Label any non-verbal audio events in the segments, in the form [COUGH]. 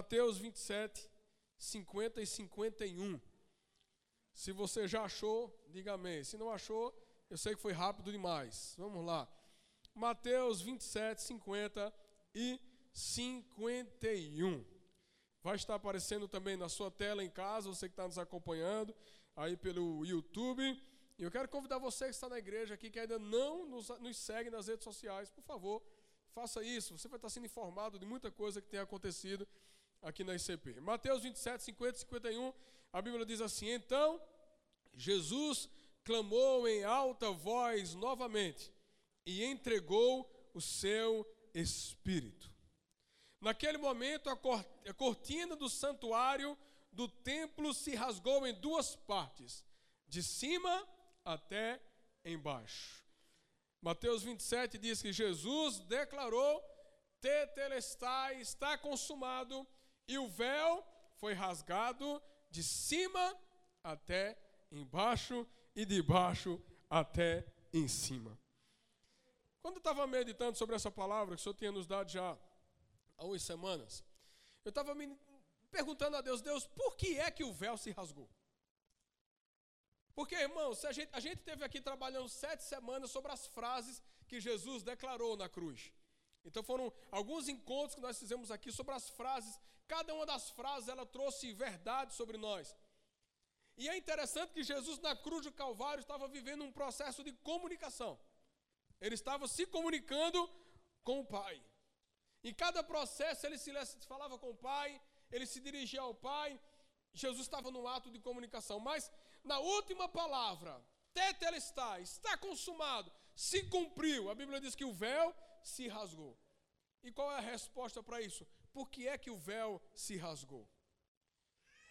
Mateus 27, 50 e 51. Se você já achou, diga amém. Se não achou, eu sei que foi rápido demais. Vamos lá. Mateus 27, 50 e 51. Vai estar aparecendo também na sua tela em casa, você que está nos acompanhando aí pelo YouTube. E eu quero convidar você que está na igreja aqui, que ainda não nos, nos segue nas redes sociais, por favor, faça isso. Você vai estar sendo informado de muita coisa que tem acontecido aqui na ICP. Mateus 27, 50 e 51, a Bíblia diz assim: Então Jesus clamou em alta voz novamente e entregou o seu espírito. Naquele momento, a cortina do santuário do templo se rasgou em duas partes, de cima até embaixo. Mateus 27 diz que Jesus declarou: Tetelestai, está consumado, e o véu foi rasgado de cima até embaixo e de baixo até em cima. Quando eu estava meditando sobre essa palavra que o Senhor tinha nos dado já há umas semanas, eu estava me perguntando a Deus, Deus, por que é que o véu se rasgou? Porque, irmãos, a gente, a gente teve aqui trabalhando sete semanas sobre as frases que Jesus declarou na cruz. Então foram alguns encontros que nós fizemos aqui sobre as frases. Cada uma das frases ela trouxe verdade sobre nós. E é interessante que Jesus na cruz do Calvário estava vivendo um processo de comunicação. Ele estava se comunicando com o Pai. Em cada processo ele se falava com o Pai, ele se dirigia ao Pai. Jesus estava no ato de comunicação, mas na última palavra, tetelestai, está consumado, se cumpriu. A Bíblia diz que o véu se rasgou. E qual é a resposta para isso? Por que é que o véu se rasgou?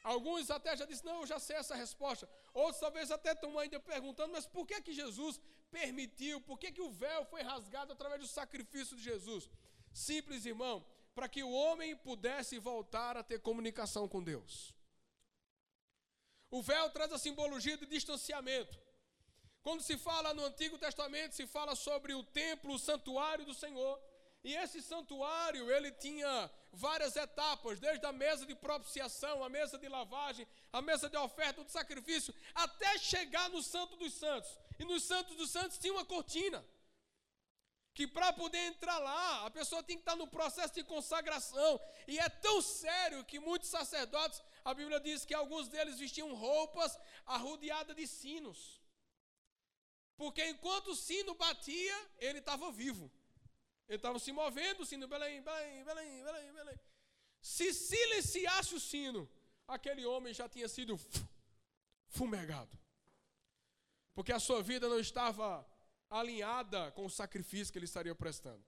Alguns até já disseram, não, eu já sei essa resposta. Outros talvez até estão ainda perguntando, mas por que que Jesus permitiu? Por que que o véu foi rasgado através do sacrifício de Jesus? Simples, irmão, para que o homem pudesse voltar a ter comunicação com Deus. O véu traz a simbologia de distanciamento. Quando se fala no Antigo Testamento, se fala sobre o templo, o santuário do Senhor. E esse santuário, ele tinha várias etapas, desde a mesa de propiciação, a mesa de lavagem, a mesa de oferta, de sacrifício, até chegar no Santo dos Santos. E no Santo dos Santos tinha uma cortina. Que para poder entrar lá, a pessoa tem que estar no processo de consagração. E é tão sério que muitos sacerdotes, a Bíblia diz que alguns deles vestiam roupas arrodeadas de sinos. Porque enquanto o sino batia, ele estava vivo. Ele estava se movendo, o sino, Belém, Belém, Belém, Belém, Belém. Se silenciasse o sino, aquele homem já tinha sido fumegado. Porque a sua vida não estava alinhada com o sacrifício que ele estaria prestando.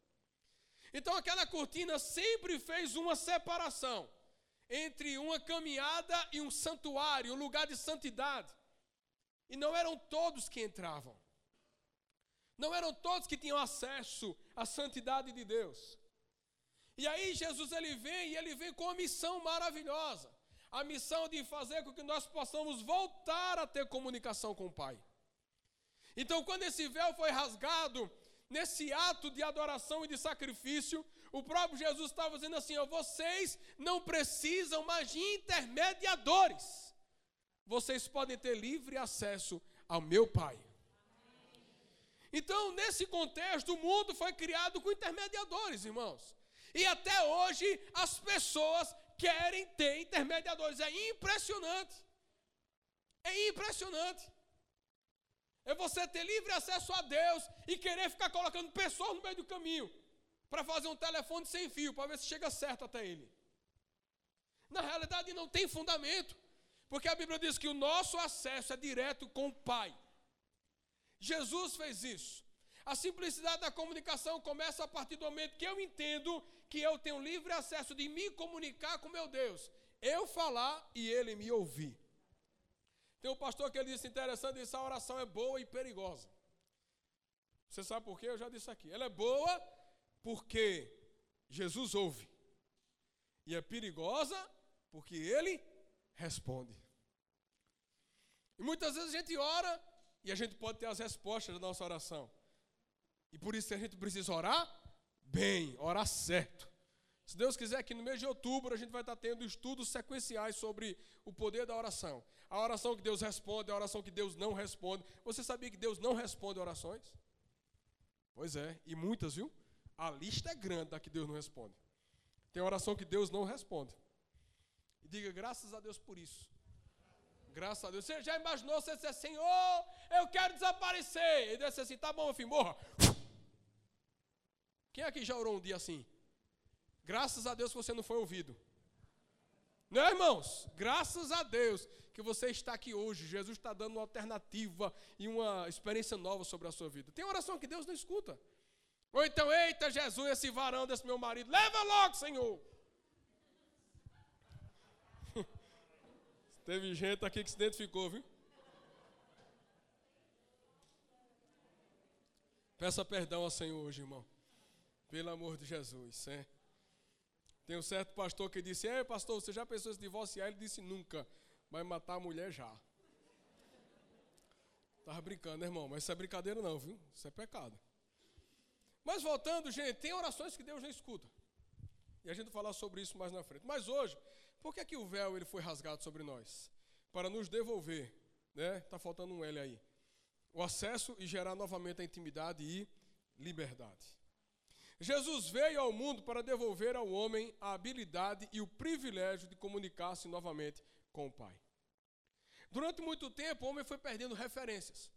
Então aquela cortina sempre fez uma separação entre uma caminhada e um santuário, um lugar de santidade. E não eram todos que entravam. Não eram todos que tinham acesso à santidade de Deus. E aí Jesus ele vem e ele vem com uma missão maravilhosa. A missão de fazer com que nós possamos voltar a ter comunicação com o Pai. Então, quando esse véu foi rasgado, nesse ato de adoração e de sacrifício, o próprio Jesus estava dizendo assim: ó, vocês não precisam mais de intermediadores, vocês podem ter livre acesso ao meu Pai. Então, nesse contexto, o mundo foi criado com intermediadores, irmãos. E até hoje as pessoas querem ter intermediadores. É impressionante. É impressionante. É você ter livre acesso a Deus e querer ficar colocando pessoas no meio do caminho para fazer um telefone sem fio, para ver se chega certo até ele. Na realidade, não tem fundamento, porque a Bíblia diz que o nosso acesso é direto com o Pai. Jesus fez isso. A simplicidade da comunicação começa a partir do momento que eu entendo que eu tenho livre acesso de me comunicar com meu Deus. Eu falar e ele me ouvir. Tem um pastor que ele disse interessante, essa a oração é boa e perigosa. Você sabe por quê? Eu já disse aqui. Ela é boa porque Jesus ouve. E é perigosa porque ele responde. E muitas vezes a gente ora e a gente pode ter as respostas da nossa oração. E por isso a gente precisa orar bem, orar certo. Se Deus quiser que no mês de outubro a gente vai estar tendo estudos sequenciais sobre o poder da oração. A oração que Deus responde, a oração que Deus não responde. Você sabia que Deus não responde orações? Pois é, e muitas, viu? A lista é grande da que Deus não responde. Tem oração que Deus não responde. E diga graças a Deus por isso. Graças a Deus. Você já imaginou você dizer, Senhor, eu quero desaparecer. E disse assim, tá bom, meu filho, morra. Quem aqui já orou um dia assim? Graças a Deus que você não foi ouvido. Não, é, irmãos? Graças a Deus que você está aqui hoje. Jesus está dando uma alternativa e uma experiência nova sobre a sua vida. Tem oração que Deus não escuta. Ou então, eita Jesus, esse varão desse meu marido, leva logo, Senhor. Teve gente aqui que se identificou, viu? Peça perdão ao Senhor hoje, irmão. Pelo amor de Jesus, hein? Tem um certo pastor que disse: Ei, pastor, você já pensou em se divorciar? Ele disse: Nunca. Mas matar a mulher já. Estava brincando, né, irmão? Mas isso é brincadeira, não, viu? Isso é pecado. Mas voltando, gente, tem orações que Deus não escuta. E a gente vai falar sobre isso mais na frente. Mas hoje, por que, que o véu ele foi rasgado sobre nós? Para nos devolver, né? Está faltando um L aí. O acesso e gerar novamente a intimidade e liberdade. Jesus veio ao mundo para devolver ao homem a habilidade e o privilégio de comunicar-se novamente com o Pai. Durante muito tempo, o homem foi perdendo referências.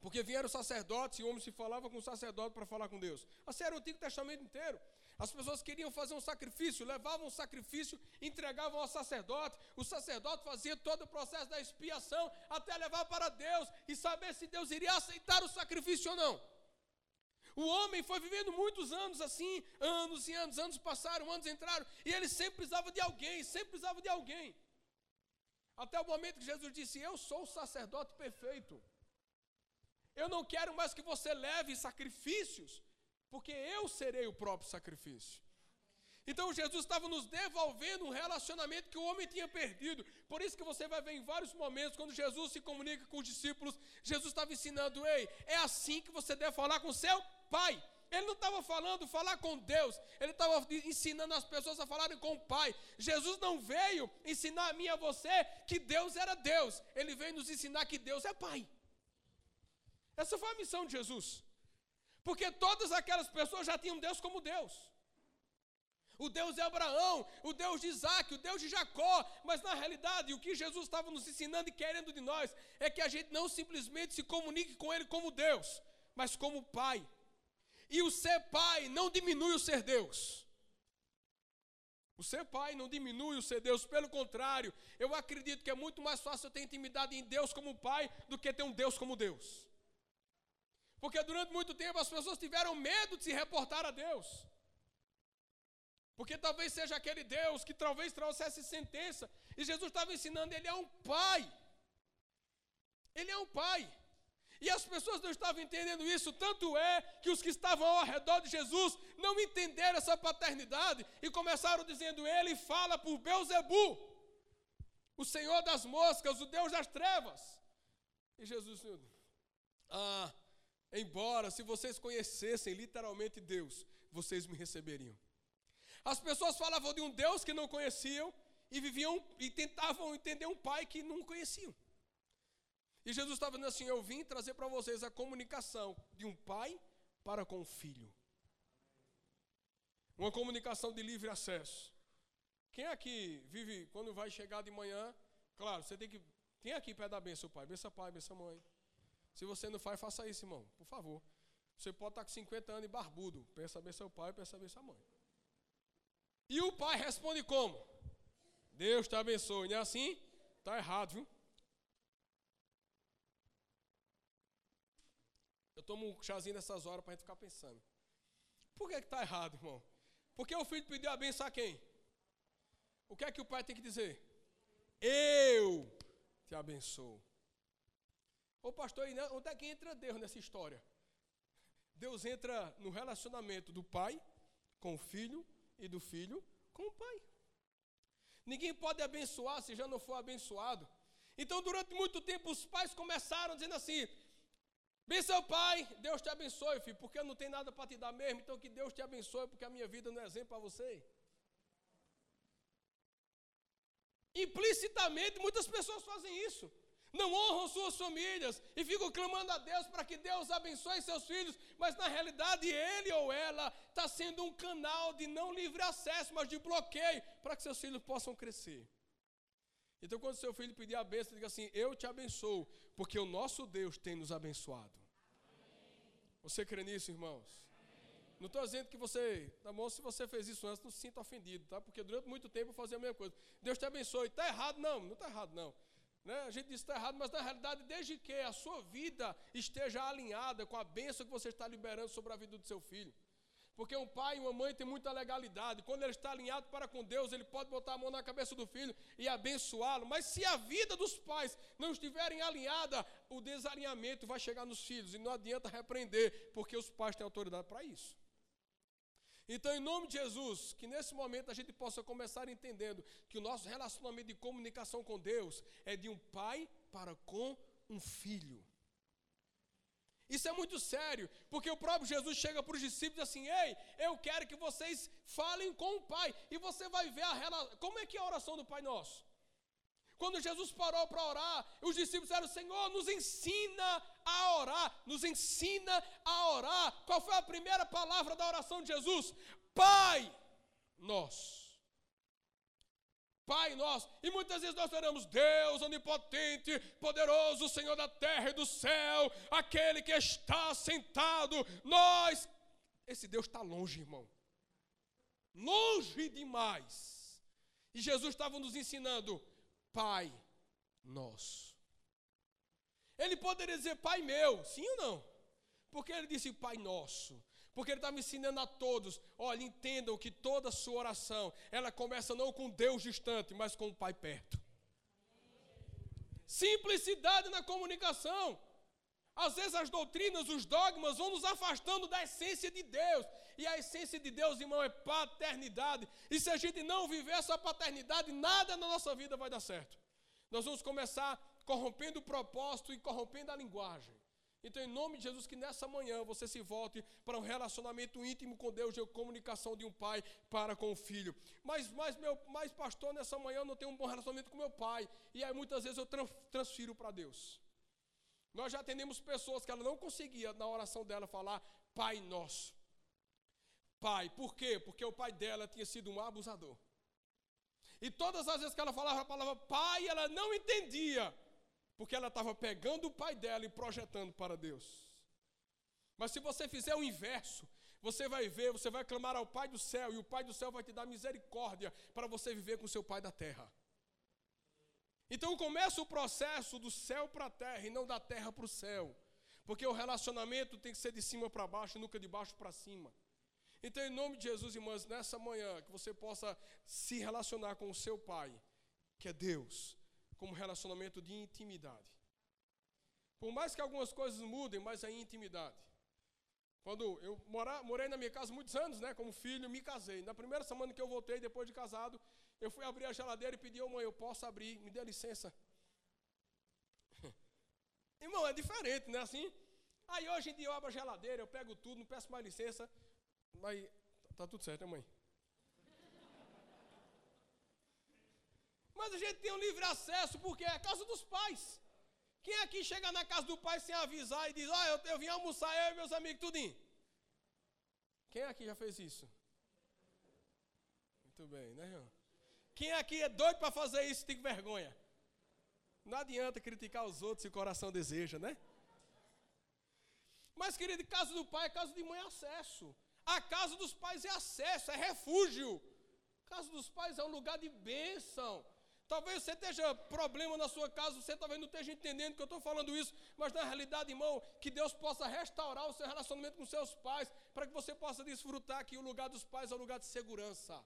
Porque vieram sacerdotes e o homem se falava com o sacerdote para falar com Deus. Assim era o Antigo Testamento inteiro. As pessoas queriam fazer um sacrifício, levavam um sacrifício, entregavam ao sacerdote. O sacerdote fazia todo o processo da expiação até levar para Deus e saber se Deus iria aceitar o sacrifício ou não. O homem foi vivendo muitos anos assim, anos e anos, anos passaram, anos entraram, e ele sempre precisava de alguém, sempre precisava de alguém. Até o momento que Jesus disse: Eu sou o sacerdote perfeito. Eu não quero mais que você leve sacrifícios, porque eu serei o próprio sacrifício. Então Jesus estava nos devolvendo um relacionamento que o homem tinha perdido. Por isso que você vai ver em vários momentos, quando Jesus se comunica com os discípulos, Jesus estava ensinando, ei, é assim que você deve falar com seu Pai. Ele não estava falando falar com Deus, ele estava ensinando as pessoas a falarem com o Pai. Jesus não veio ensinar a mim e a você que Deus era Deus, ele veio nos ensinar que Deus é Pai. Essa foi a missão de Jesus, porque todas aquelas pessoas já tinham Deus como Deus. O Deus de Abraão, o Deus de Isaac, o Deus de Jacó, mas na realidade o que Jesus estava nos ensinando e querendo de nós é que a gente não simplesmente se comunique com Ele como Deus, mas como Pai. E o ser pai não diminui o ser Deus. O ser pai não diminui o ser Deus, pelo contrário, eu acredito que é muito mais fácil ter intimidade em Deus como pai do que ter um Deus como Deus. Porque durante muito tempo as pessoas tiveram medo de se reportar a Deus. Porque talvez seja aquele Deus que talvez trouxesse sentença. E Jesus estava ensinando, ele é um pai. Ele é um pai. E as pessoas não estavam entendendo isso, tanto é que os que estavam ao redor de Jesus não entenderam essa paternidade e começaram dizendo: Ele fala por Beuzebu, o Senhor das moscas, o Deus das trevas. E Jesus Ah, embora se vocês conhecessem literalmente Deus, vocês me receberiam. As pessoas falavam de um Deus que não conheciam e viviam e tentavam entender um pai que não conheciam. E Jesus estava dizendo assim: Eu vim trazer para vocês a comunicação de um pai para com o filho. Uma comunicação de livre acesso. Quem aqui vive, quando vai chegar de manhã, claro, você tem que. Quem aqui pede a benção, pai? Benção pai, benção mãe. Se você não faz, faça isso, irmão, por favor. Você pode estar com 50 anos e barbudo. Pensa bem seu pai, pensa bem sua mãe. E o pai responde como? Deus te abençoe. Não é assim? Está errado, viu? Eu tomo um chazinho nessas horas para a gente ficar pensando. Por que está errado, irmão? Porque o filho pediu a benção a quem? O que é que o pai tem que dizer? Eu te abençoo. Ô pastor, onde é que entra Deus nessa história? Deus entra no relacionamento do pai com o filho e do filho com o pai. Ninguém pode abençoar se já não for abençoado. Então, durante muito tempo, os pais começaram dizendo assim: seu pai, Deus te abençoe, filho, porque não tem nada para te dar mesmo, então que Deus te abençoe, porque a minha vida não é exemplo para você. Implicitamente, muitas pessoas fazem isso. Não honram suas famílias e ficam clamando a Deus para que Deus abençoe seus filhos, mas na realidade ele ou ela está sendo um canal de não livre acesso, mas de bloqueio para que seus filhos possam crescer. Então, quando seu filho pedir a bênção, diga assim: Eu te abençoo, porque o nosso Deus tem nos abençoado. Você crê nisso, irmãos? Não estou dizendo que você, tá bom, se você fez isso antes, não se sinta ofendido, tá? Porque durante muito tempo eu fazia a mesma coisa. Deus te abençoe. Está errado? Não, não está errado, não. Né? A gente diz que está errado, mas na realidade, desde que a sua vida esteja alinhada com a bênção que você está liberando sobre a vida do seu filho. Porque um pai e uma mãe têm muita legalidade. Quando ele está alinhado para com Deus, ele pode botar a mão na cabeça do filho e abençoá-lo. Mas se a vida dos pais não estiverem alinhada, o desalinhamento vai chegar nos filhos. E não adianta repreender, porque os pais têm autoridade para isso. Então, em nome de Jesus, que nesse momento a gente possa começar entendendo que o nosso relacionamento de comunicação com Deus é de um pai para com um filho. Isso é muito sério, porque o próprio Jesus chega para os discípulos assim: Ei, eu quero que vocês falem com o Pai, e você vai ver a relação. Como é que é a oração do Pai Nosso? Quando Jesus parou para orar, os discípulos disseram: Senhor, nos ensina a orar, nos ensina a orar. Qual foi a primeira palavra da oração de Jesus? Pai nosso. Pai nosso. E muitas vezes nós oramos, Deus onipotente, poderoso, Senhor da terra e do céu, aquele que está sentado. Nós. Esse Deus está longe, irmão. Longe demais. E Jesus estava nos ensinando Pai nosso. Ele poderia dizer Pai meu, sim ou não? Porque ele disse Pai nosso. Porque ele estava ensinando a todos, olha, entendam que toda sua oração, ela começa não com Deus distante, mas com o Pai perto. Simplicidade na comunicação. Às vezes as doutrinas, os dogmas vão nos afastando da essência de Deus. E a essência de Deus, irmão, é paternidade. E se a gente não viver essa paternidade, nada na nossa vida vai dar certo. Nós vamos começar corrompendo o propósito e corrompendo a linguagem. Então, em nome de Jesus, que nessa manhã você se volte para um relacionamento íntimo com Deus, de comunicação de um pai para com o filho. Mas, mas, meu, mas pastor, nessa manhã eu não tenho um bom relacionamento com meu pai. E aí muitas vezes eu transfiro para Deus. Nós já atendemos pessoas que ela não conseguia, na oração dela, falar Pai Nosso. Pai, por quê? Porque o pai dela tinha sido um abusador. E todas as vezes que ela falava a palavra pai, ela não entendia, porque ela estava pegando o pai dela e projetando para Deus. Mas se você fizer o inverso, você vai ver, você vai clamar ao Pai do céu, e o Pai do céu vai te dar misericórdia para você viver com o seu Pai da terra. Então começa o processo do céu para a terra e não da terra para o céu. Porque o relacionamento tem que ser de cima para baixo, nunca de baixo para cima. Então, em nome de Jesus, irmãs, nessa manhã, que você possa se relacionar com o seu Pai, que é Deus, como relacionamento de intimidade. Por mais que algumas coisas mudem, mas é intimidade. Quando eu mora, morei na minha casa muitos anos, né, como filho, me casei. Na primeira semana que eu voltei, depois de casado, eu fui abrir a geladeira e pedi, ô mãe, eu posso abrir, me dê licença. [LAUGHS] Irmão, é diferente, né? Assim. Aí hoje em dia eu abro a geladeira, eu pego tudo, não peço mais licença. Mas tá tudo certo, né, mãe? Mas a gente tem um livre acesso porque é a casa dos pais. Quem aqui chega na casa do pai sem avisar e diz: Ó, oh, eu, eu vim almoçar, eu e meus amigos, tudinho? Quem aqui já fez isso? Muito bem, né, irmão? Quem aqui é doido para fazer isso tem vergonha? Não adianta criticar os outros se o coração deseja, né? Mas, querido, casa do pai é casa de mãe é acesso. A casa dos pais é acesso, é refúgio. A casa dos pais é um lugar de bênção. Talvez você esteja problema na sua casa, você talvez não esteja entendendo que eu estou falando isso, mas na realidade, irmão, que Deus possa restaurar o seu relacionamento com seus pais, para que você possa desfrutar que o lugar dos pais é um lugar de segurança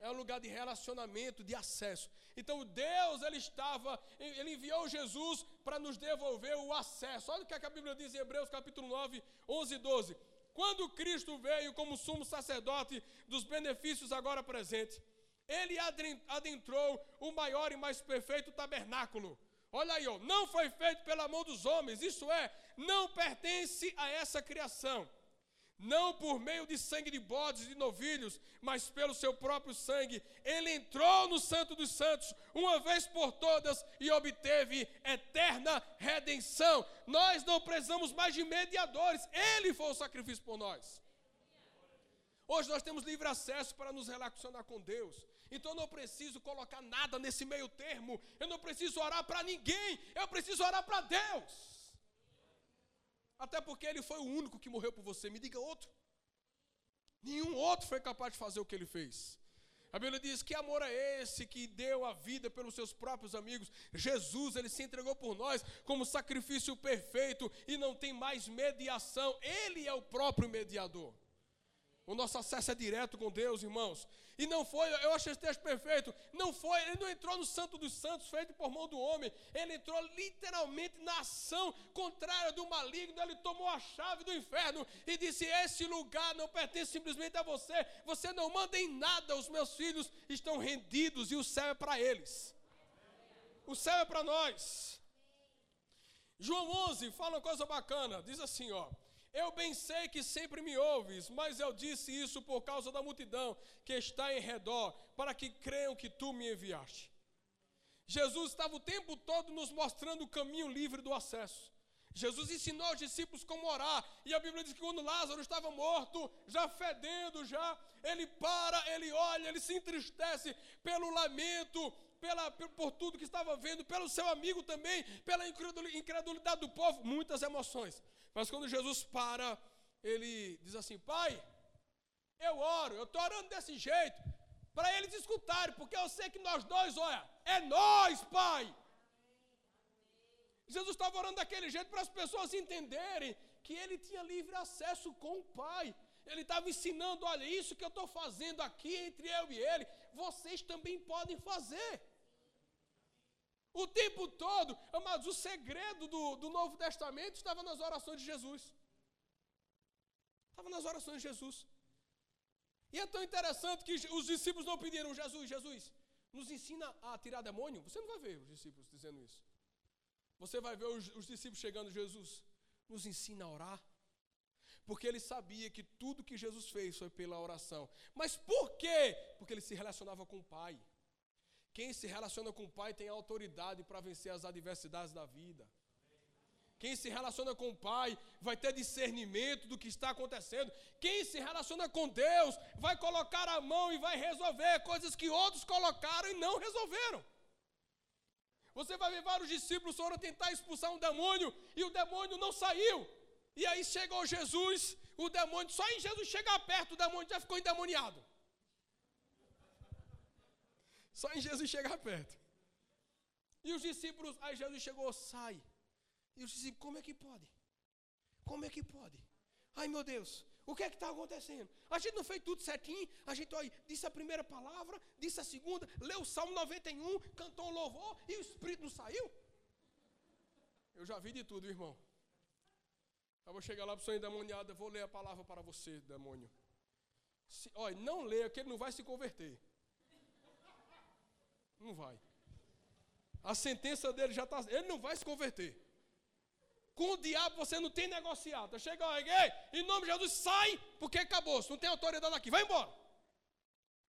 é um lugar de relacionamento, de acesso. Então Deus, ele estava, ele enviou Jesus para nos devolver o acesso. Olha o que a Bíblia diz em Hebreus capítulo 9, 11 e 12. Quando Cristo veio como sumo sacerdote dos benefícios agora presentes, ele adentrou o maior e mais perfeito tabernáculo. Olha aí, ó, não foi feito pela mão dos homens, isso é, não pertence a essa criação. Não por meio de sangue de bodes e de novilhos, mas pelo seu próprio sangue. Ele entrou no Santo dos Santos, uma vez por todas, e obteve eterna redenção. Nós não precisamos mais de mediadores, ele foi o sacrifício por nós. Hoje nós temos livre acesso para nos relacionar com Deus. Então eu não preciso colocar nada nesse meio termo. Eu não preciso orar para ninguém. Eu preciso orar para Deus. Até porque Ele foi o único que morreu por você. Me diga outro. Nenhum outro foi capaz de fazer o que Ele fez. A Bíblia diz: Que amor é esse que deu a vida pelos seus próprios amigos? Jesus, ele se entregou por nós como sacrifício perfeito e não tem mais mediação, ele é o próprio mediador. O nosso acesso é direto com Deus, irmãos. E não foi, eu acho esse texto perfeito. Não foi, ele não entrou no Santo dos Santos feito por mão do homem. Ele entrou literalmente na ação contrária do maligno. Ele tomou a chave do inferno e disse: Esse lugar não pertence simplesmente a você. Você não manda em nada. Os meus filhos estão rendidos e o céu é para eles. O céu é para nós. João 11 fala uma coisa bacana. Diz assim, ó. Eu bem sei que sempre me ouves, mas eu disse isso por causa da multidão que está em redor, para que creiam que tu me enviaste. Jesus estava o tempo todo nos mostrando o caminho livre do acesso. Jesus ensinou aos discípulos como orar, e a Bíblia diz que quando Lázaro estava morto, já fedendo, já, ele para, ele olha, ele se entristece pelo lamento, pela, por tudo que estava vendo, pelo seu amigo também, pela incredulidade do povo, muitas emoções. Mas quando Jesus para, ele diz assim: Pai, eu oro, eu estou orando desse jeito, para eles escutarem, porque eu sei que nós dois, olha, é nós, Pai. Jesus estava orando daquele jeito para as pessoas entenderem que ele tinha livre acesso com o Pai. Ele estava ensinando: olha, isso que eu estou fazendo aqui entre eu e ele, vocês também podem fazer. O tempo todo, mas o segredo do, do Novo Testamento estava nas orações de Jesus. Estava nas orações de Jesus. E é tão interessante que os discípulos não pediram, Jesus, Jesus, nos ensina a tirar demônio. Você não vai ver os discípulos dizendo isso. Você vai ver os, os discípulos chegando, Jesus, nos ensina a orar. Porque ele sabia que tudo que Jesus fez foi pela oração. Mas por quê? Porque ele se relacionava com o Pai. Quem se relaciona com o Pai tem autoridade para vencer as adversidades da vida. Quem se relaciona com o Pai vai ter discernimento do que está acontecendo. Quem se relaciona com Deus vai colocar a mão e vai resolver coisas que outros colocaram e não resolveram. Você vai ver vários discípulos foram tentar expulsar um demônio e o demônio não saiu. E aí chegou Jesus, o demônio, só em Jesus chegar perto, o demônio já ficou endemoniado. Só em Jesus chegar perto. E os discípulos, aí Jesus chegou, sai. E os discípulos, como é que pode? Como é que pode? Ai meu Deus, o que é que está acontecendo? A gente não fez tudo certinho, a gente ó, disse a primeira palavra, disse a segunda, leu o Salmo 91, cantou o louvor e o Espírito não saiu? Eu já vi de tudo, irmão. Eu vou chegar lá para o senhor endemoniado, vou ler a palavra para você, demônio. Se, olha, não leia, que ele não vai se converter. Não vai. A sentença dele já está. Ele não vai se converter. Com o diabo você não tem negociado. Chega alguém, em nome de Jesus, sai, porque acabou. Não tem autoridade aqui, vai embora.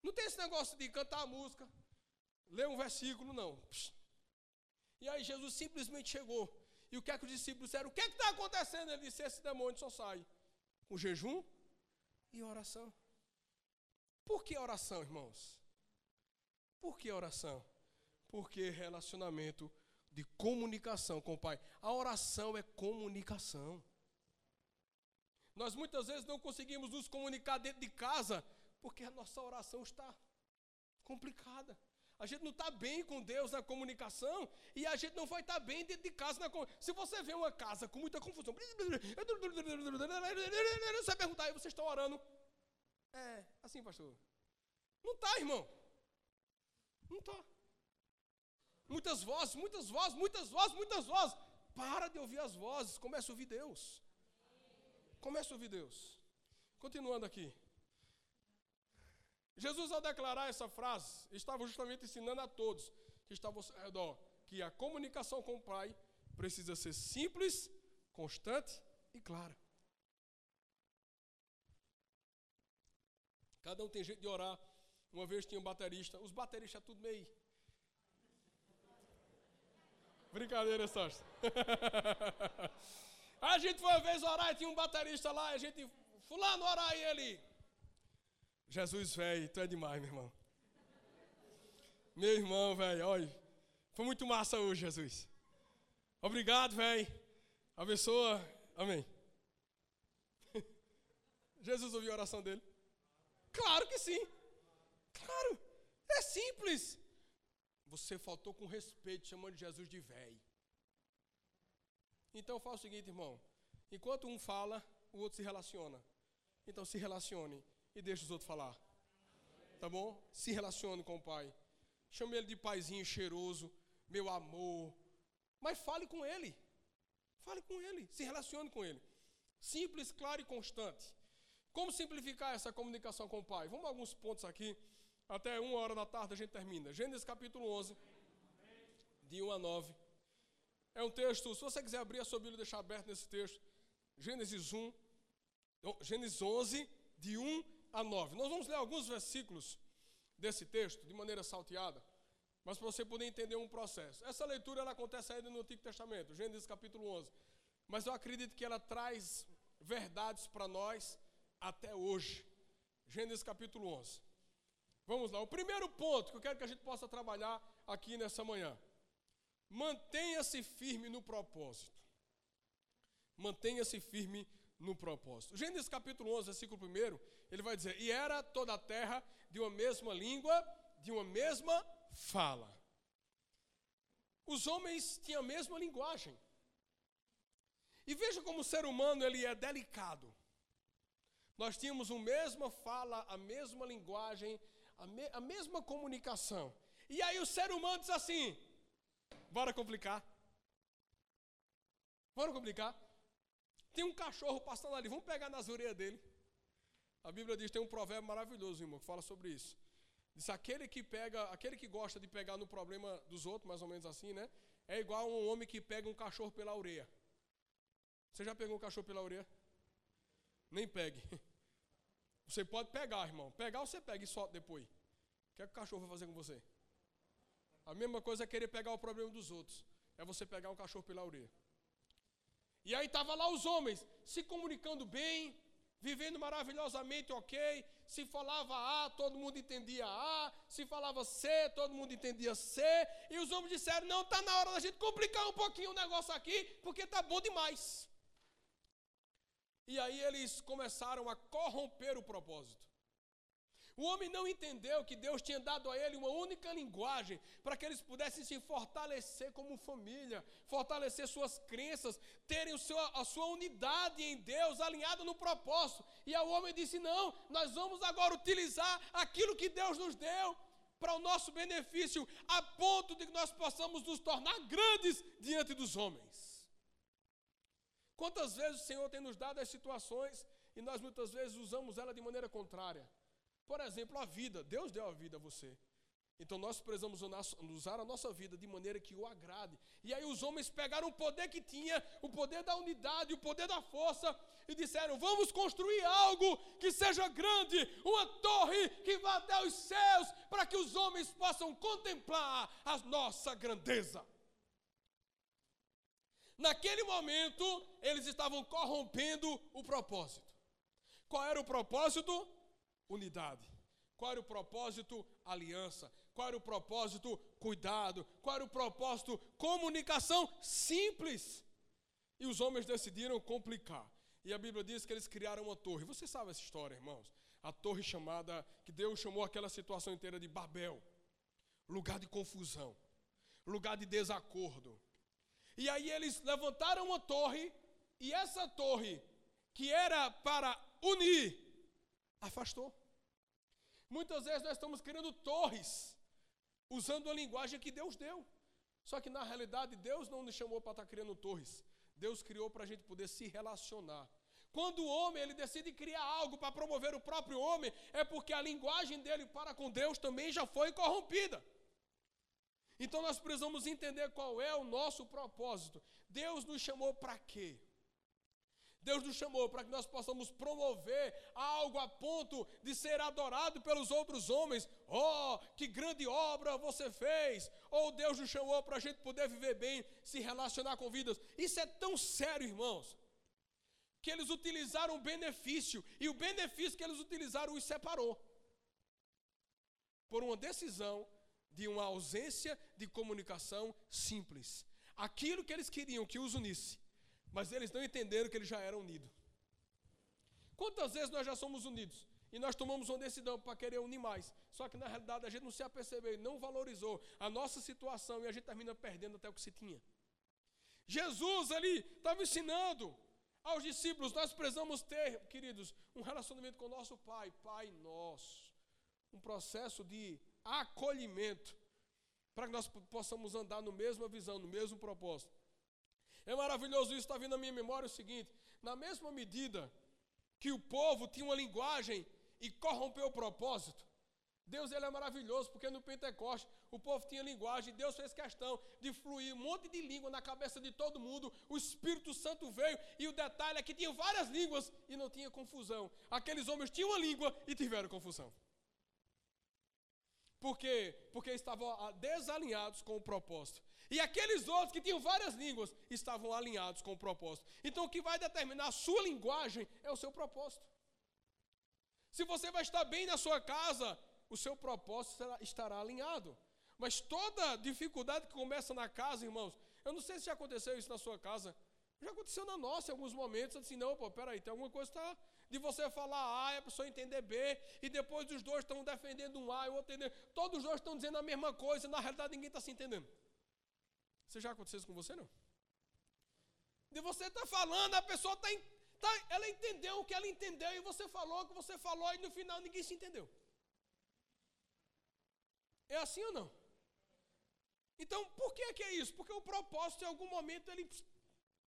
Não tem esse negócio de cantar a música, ler um versículo, não. E aí Jesus simplesmente chegou. E o que é que os discípulos disseram? O que é que está acontecendo? Ele disse: esse demônio só sai com jejum e oração. Por que oração, irmãos? Por que oração? Porque relacionamento de comunicação com o Pai. A oração é comunicação. Nós muitas vezes não conseguimos nos comunicar dentro de casa porque a nossa oração está complicada. A gente não está bem com Deus na comunicação e a gente não vai estar tá bem dentro de casa. Na, se você vê uma casa com muita confusão, você perguntar, aí vocês estão orando? É, assim, pastor. Não está, irmão. Não está. Muitas vozes, muitas vozes, muitas vozes, muitas vozes. Para de ouvir as vozes, comece a ouvir Deus. Comece a ouvir Deus. Continuando aqui. Jesus, ao declarar essa frase, estava justamente ensinando a todos que estavam ao redor que a comunicação com o Pai precisa ser simples, constante e clara. Cada um tem jeito de orar. Uma vez tinha um baterista, os bateristas tudo meio. Brincadeira, Sócio. [LAUGHS] a gente foi uma vez orar e tinha um baterista lá, a gente, fulano, orar e ele. Jesus, velho, tu é demais, meu irmão. Meu irmão, velho, olha, foi muito massa hoje, Jesus. Obrigado, velho. Abençoa. Amém. [LAUGHS] Jesus ouviu a oração dele? Claro que sim. Claro. É simples. Você faltou com respeito, chamando Jesus de velho. Então faz o seguinte, irmão. Enquanto um fala, o outro se relaciona. Então se relacione e deixe os outros falar. Tá bom? Se relacione com o Pai. Chame ele de paizinho cheiroso, meu amor. Mas fale com ele. Fale com ele, se relacione com ele. Simples, claro e constante. Como simplificar essa comunicação com o Pai? Vamos a alguns pontos aqui. Até uma hora da tarde a gente termina. Gênesis capítulo 11, de 1 a 9. É um texto, se você quiser abrir a sua Bíblia e deixar aberto nesse texto, Gênesis 1, Gênesis 11, de 1 a 9. Nós vamos ler alguns versículos desse texto de maneira salteada, mas para você poder entender um processo. Essa leitura ela acontece ainda no Antigo Testamento, Gênesis capítulo 11. Mas eu acredito que ela traz verdades para nós até hoje. Gênesis capítulo 11. Vamos lá. O primeiro ponto que eu quero que a gente possa trabalhar aqui nessa manhã. Mantenha-se firme no propósito. Mantenha-se firme no propósito. Gênesis capítulo 11, versículo 1, ele vai dizer: E era toda a terra de uma mesma língua, de uma mesma fala. Os homens tinham a mesma linguagem. E veja como o ser humano ele é delicado. Nós tínhamos a mesma fala, a mesma linguagem, a, me, a mesma comunicação. E aí o ser humano diz assim: bora complicar. Bora complicar. Tem um cachorro passando ali, vamos pegar nas orelhas dele. A Bíblia diz, tem um provérbio maravilhoso, irmão, que fala sobre isso. Diz, aquele que pega, aquele que gosta de pegar no problema dos outros, mais ou menos assim, né? É igual a um homem que pega um cachorro pela orelha. Você já pegou um cachorro pela orelha? Nem pegue. [LAUGHS] Você pode pegar, irmão. Pegar você pega e solta depois. O que, é que o cachorro vai fazer com você? A mesma coisa é querer pegar o problema dos outros. É você pegar um cachorro pela orelha. E aí estavam lá os homens se comunicando bem, vivendo maravilhosamente ok. Se falava A, todo mundo entendia A. Se falava C, todo mundo entendia C. E os homens disseram: não, está na hora da gente complicar um pouquinho o negócio aqui, porque está bom demais. E aí eles começaram a corromper o propósito. O homem não entendeu que Deus tinha dado a ele uma única linguagem para que eles pudessem se fortalecer como família, fortalecer suas crenças, terem seu, a sua unidade em Deus alinhada no propósito. E o homem disse: Não, nós vamos agora utilizar aquilo que Deus nos deu para o nosso benefício, a ponto de que nós possamos nos tornar grandes diante dos homens. Quantas vezes o Senhor tem nos dado as situações e nós muitas vezes usamos ela de maneira contrária? Por exemplo, a vida. Deus deu a vida a você. Então nós precisamos usar a nossa vida de maneira que o agrade. E aí os homens pegaram o poder que tinha, o poder da unidade, o poder da força, e disseram: vamos construir algo que seja grande, uma torre que vá até os céus, para que os homens possam contemplar a nossa grandeza. Naquele momento, eles estavam corrompendo o propósito. Qual era o propósito? unidade. Qual era o propósito? Aliança. Qual era o propósito? Cuidado. Qual era o propósito? Comunicação simples. E os homens decidiram complicar. E a Bíblia diz que eles criaram uma torre. Você sabe essa história, irmãos? A torre chamada, que Deus chamou aquela situação inteira de Babel lugar de confusão, lugar de desacordo. E aí eles levantaram uma torre, e essa torre, que era para unir, afastou. Muitas vezes nós estamos criando torres, usando a linguagem que Deus deu. Só que na realidade Deus não nos chamou para estar criando torres. Deus criou para a gente poder se relacionar. Quando o homem ele decide criar algo para promover o próprio homem, é porque a linguagem dele para com Deus também já foi corrompida. Então nós precisamos entender qual é o nosso propósito. Deus nos chamou para quê? Deus nos chamou para que nós possamos promover algo a ponto de ser adorado pelos outros homens. Oh, que grande obra você fez! Ou Deus nos chamou para a gente poder viver bem, se relacionar com vidas. Isso é tão sério, irmãos, que eles utilizaram o benefício, e o benefício que eles utilizaram os separou. Por uma decisão de uma ausência de comunicação simples. Aquilo que eles queriam que os unisse, mas eles não entenderam que eles já eram unidos. Quantas vezes nós já somos unidos e nós tomamos uma decisão para querer unir mais, só que na realidade a gente não se apercebeu, não valorizou a nossa situação e a gente termina perdendo até o que se tinha. Jesus ali estava ensinando aos discípulos: nós precisamos ter, queridos, um relacionamento com o nosso Pai, Pai nosso, um processo de acolhimento, para que nós possamos andar no mesma visão, no mesmo propósito. É maravilhoso isso, está vindo na minha memória o seguinte: na mesma medida que o povo tinha uma linguagem e corrompeu o propósito, Deus ele é maravilhoso, porque no Pentecoste o povo tinha linguagem, Deus fez questão de fluir um monte de língua na cabeça de todo mundo, o Espírito Santo veio, e o detalhe é que tinha várias línguas e não tinha confusão. Aqueles homens tinham uma língua e tiveram confusão. Por quê? Porque estavam desalinhados com o propósito. E aqueles outros que tinham várias línguas estavam alinhados com o propósito. Então o que vai determinar a sua linguagem é o seu propósito. Se você vai estar bem na sua casa, o seu propósito será, estará alinhado. Mas toda dificuldade que começa na casa, irmãos, eu não sei se já aconteceu isso na sua casa, já aconteceu na nossa em alguns momentos, assim, não, pô, peraí, tem alguma coisa que está de você falar A e a pessoa entender B, e depois os dois estão defendendo um A e o outro entendendo. Todos os dois estão dizendo a mesma coisa, e na realidade ninguém está se entendendo. Você já aconteceu isso com você, não? De você estar tá falando, a pessoa está. Tá, ela entendeu o que ela entendeu, e você falou o que você falou, e no final ninguém se entendeu. É assim ou não? Então, por que, que é isso? Porque o propósito, em algum momento, ele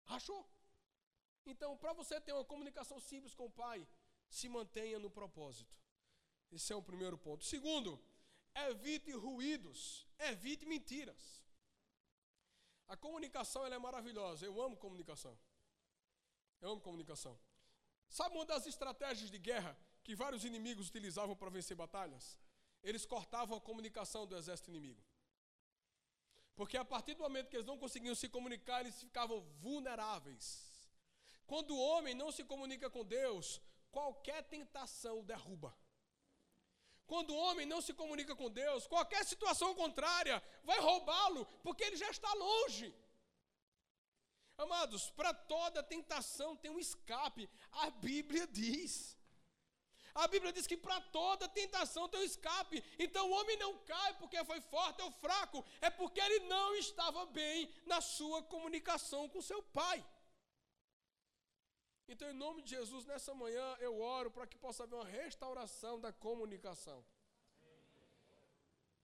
rachou. Então, para você ter uma comunicação simples com o Pai, se mantenha no propósito. Esse é o primeiro ponto. Segundo, evite ruídos, evite mentiras. A comunicação é maravilhosa. Eu amo comunicação. Eu amo comunicação. Sabe uma das estratégias de guerra que vários inimigos utilizavam para vencer batalhas? Eles cortavam a comunicação do exército inimigo. Porque a partir do momento que eles não conseguiam se comunicar, eles ficavam vulneráveis. Quando o homem não se comunica com Deus, qualquer tentação derruba. Quando o homem não se comunica com Deus, qualquer situação contrária vai roubá-lo, porque ele já está longe. Amados, para toda tentação tem um escape. A Bíblia diz. A Bíblia diz que para toda tentação tem um escape. Então o homem não cai porque foi forte ou fraco, é porque ele não estava bem na sua comunicação com seu pai. Então, em nome de Jesus, nessa manhã eu oro para que possa haver uma restauração da comunicação.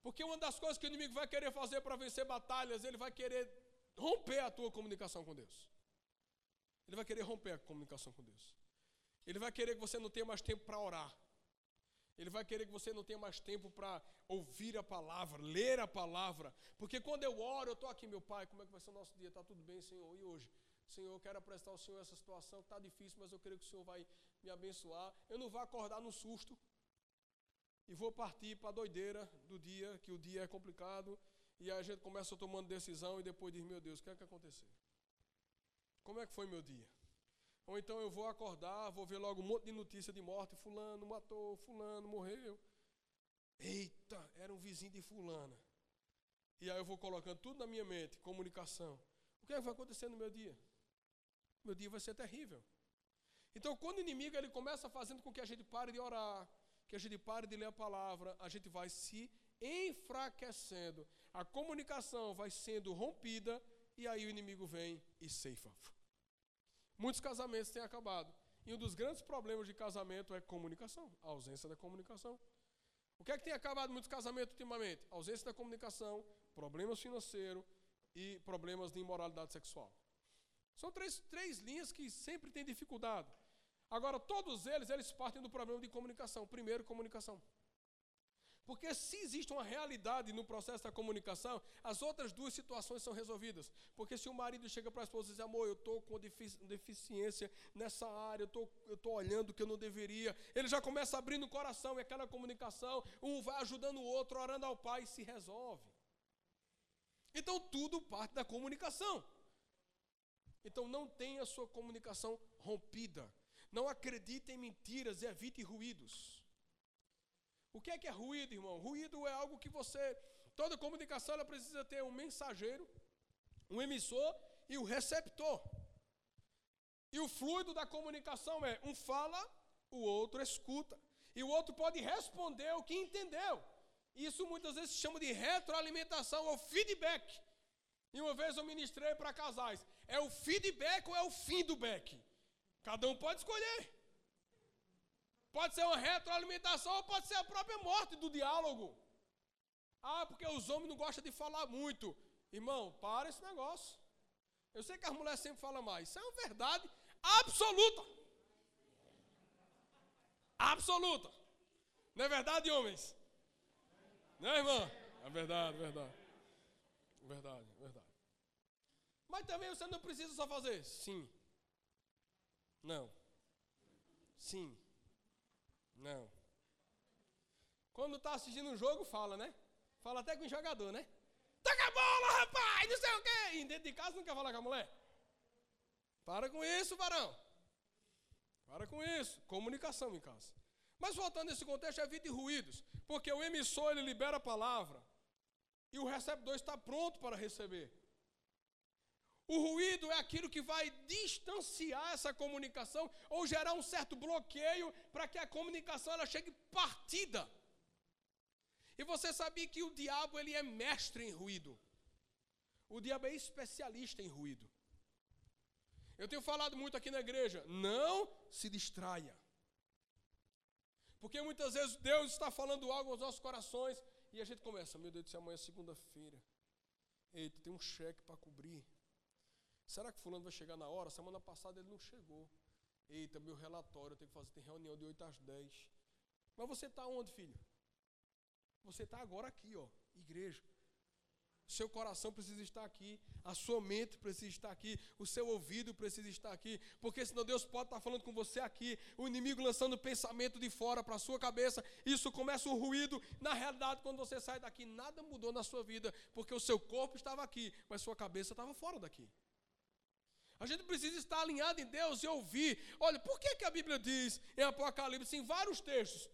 Porque uma das coisas que o inimigo vai querer fazer para vencer batalhas, ele vai querer romper a tua comunicação com Deus. Ele vai querer romper a comunicação com Deus. Ele vai querer que você não tenha mais tempo para orar. Ele vai querer que você não tenha mais tempo para ouvir a palavra, ler a palavra. Porque quando eu oro, eu estou aqui, meu pai, como é que vai ser o nosso dia? Está tudo bem, Senhor? E hoje? Senhor, eu quero apresentar ao Senhor essa situação que está difícil, mas eu creio que o Senhor vai me abençoar. Eu não vou acordar no susto e vou partir para a doideira do dia, que o dia é complicado, e a gente começa tomando decisão e depois diz, meu Deus, o que é que aconteceu? Como é que foi meu dia? Ou então eu vou acordar, vou ver logo um monte de notícia de morte, fulano matou, fulano morreu. Eita, era um vizinho de fulana. E aí eu vou colocando tudo na minha mente, comunicação. O que, é que vai acontecer no meu dia? Meu dia vai ser terrível. Então, quando o inimigo ele começa fazendo com que a gente pare de orar, que a gente pare de ler a palavra, a gente vai se enfraquecendo. A comunicação vai sendo rompida e aí o inimigo vem e ceifa. Muitos casamentos têm acabado. E um dos grandes problemas de casamento é comunicação, a ausência da comunicação. O que é que tem acabado muitos casamentos ultimamente? A ausência da comunicação, problemas financeiros e problemas de imoralidade sexual. São três, três linhas que sempre têm dificuldade. Agora, todos eles, eles partem do problema de comunicação. Primeiro, comunicação. Porque se existe uma realidade no processo da comunicação, as outras duas situações são resolvidas. Porque se o marido chega para a esposa e diz, amor, eu estou com deficiência nessa área, eu estou tô olhando o que eu não deveria, ele já começa abrindo o coração e aquela comunicação, um vai ajudando o outro, orando ao pai e se resolve. Então tudo parte da comunicação. Então não tenha sua comunicação rompida. Não acredite em mentiras e evite ruídos. O que é que é ruído, irmão? Ruído é algo que você. Toda comunicação ela precisa ter um mensageiro, um emissor e um receptor. E o fluido da comunicação é um fala, o outro escuta. E o outro pode responder o que entendeu. Isso muitas vezes se chama de retroalimentação ou feedback. E uma vez eu ministrei para casais: é o feedback ou é o fim do back? Cada um pode escolher. Pode ser uma retroalimentação ou pode ser a própria morte do diálogo. Ah, porque os homens não gostam de falar muito. Irmão, para esse negócio. Eu sei que as mulheres sempre falam mais. Isso é uma verdade absoluta. Absoluta. Não é verdade, homens? Não é, irmã? É verdade, verdade. Verdade, verdade. Mas também você não precisa só fazer sim. Não. Sim. Não. Quando está assistindo um jogo, fala, né? Fala até com o jogador, né? Taca a bola, rapaz! Não sei o quê! E dentro de casa não quer falar com a mulher. Para com isso, varão. Para com isso. Comunicação em casa. Mas voltando nesse contexto, evite ruídos. Porque o emissor, ele libera a palavra. E o receptor está pronto para receber. O ruído é aquilo que vai distanciar essa comunicação ou gerar um certo bloqueio para que a comunicação ela chegue partida. E você sabia que o diabo ele é mestre em ruído. O diabo é especialista em ruído. Eu tenho falado muito aqui na igreja, não se distraia. Porque muitas vezes Deus está falando algo aos nossos corações e a gente começa, meu Deus céu, amanhã é segunda-feira. Eita, tem um cheque para cobrir. Será que fulano vai chegar na hora? Semana passada ele não chegou. Eita, meu relatório, eu tenho que fazer tem reunião de 8 às 10. Mas você está onde, filho? Você está agora aqui, ó, igreja. Seu coração precisa estar aqui, a sua mente precisa estar aqui, o seu ouvido precisa estar aqui, porque senão Deus pode estar falando com você aqui, o inimigo lançando pensamento de fora para a sua cabeça, isso começa um ruído. Na realidade, quando você sai daqui, nada mudou na sua vida, porque o seu corpo estava aqui, mas sua cabeça estava fora daqui. A gente precisa estar alinhado em Deus e ouvir. Olha, por que, que a Bíblia diz em Apocalipse, em vários textos,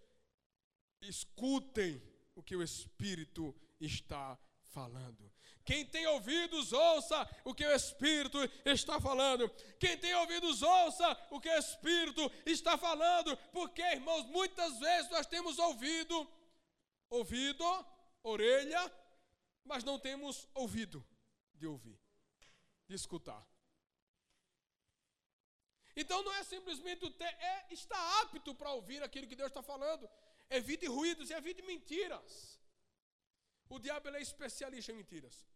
escutem o que o Espírito está falando. Quem tem ouvidos, ouça o que o Espírito está falando. Quem tem ouvidos, ouça o que o Espírito está falando. Porque, irmãos, muitas vezes nós temos ouvido, ouvido, orelha, mas não temos ouvido de ouvir, de escutar. Então não é simplesmente ter, é estar apto para ouvir aquilo que Deus está falando. Evite ruídos e evite mentiras. O diabo é especialista em mentiras.